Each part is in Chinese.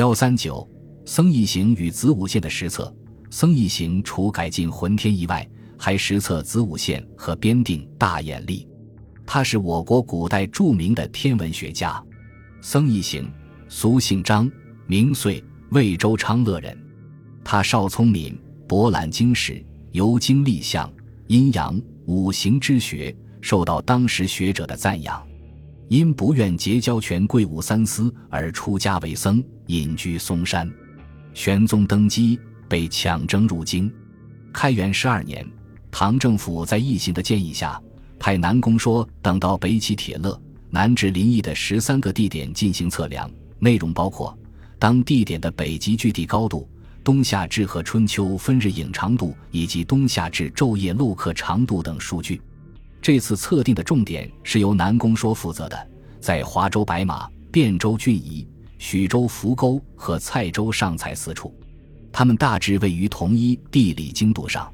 幺三九，僧一行与子午线的实测。僧一行除改进浑天仪外，还实测子午线和编定大眼历。他是我国古代著名的天文学家。僧一行，俗姓张，名遂，魏州昌乐人。他少聪敏，博览经史，游经历象、阴阳、五行之学，受到当时学者的赞扬。因不愿结交权贵武三思而出家为僧，隐居嵩山。玄宗登基，被强征入京。开元十二年，唐政府在义行的建议下。派南宫说等到北起铁勒，南至临沂的十三个地点进行测量，内容包括当地点的北极距地高度、冬夏至和春秋分日影长度以及冬夏至昼夜露刻长度等数据。这次测定的重点是由南宫说负责的，在华州白马、汴州郡夷、徐州扶沟和蔡州上蔡四处，它们大致位于同一地理经度上，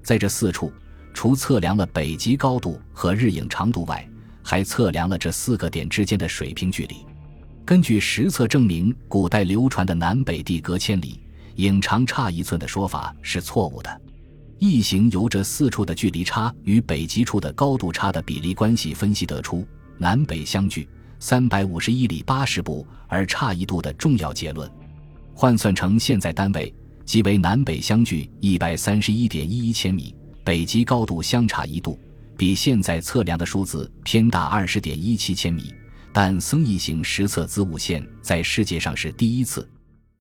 在这四处。除测量了北极高度和日影长度外，还测量了这四个点之间的水平距离。根据实测证明，古代流传的南北地隔千里，影长差一寸的说法是错误的。异形由这四处的距离差与北极处的高度差的比例关系分析得出，南北相距三百五十一里八十步而差一度的重要结论。换算成现在单位，即为南北相距一百三十一点一一千米。北极高度相差一度，比现在测量的数字偏大二十点一七千米，但僧一行实测子午线在世界上是第一次。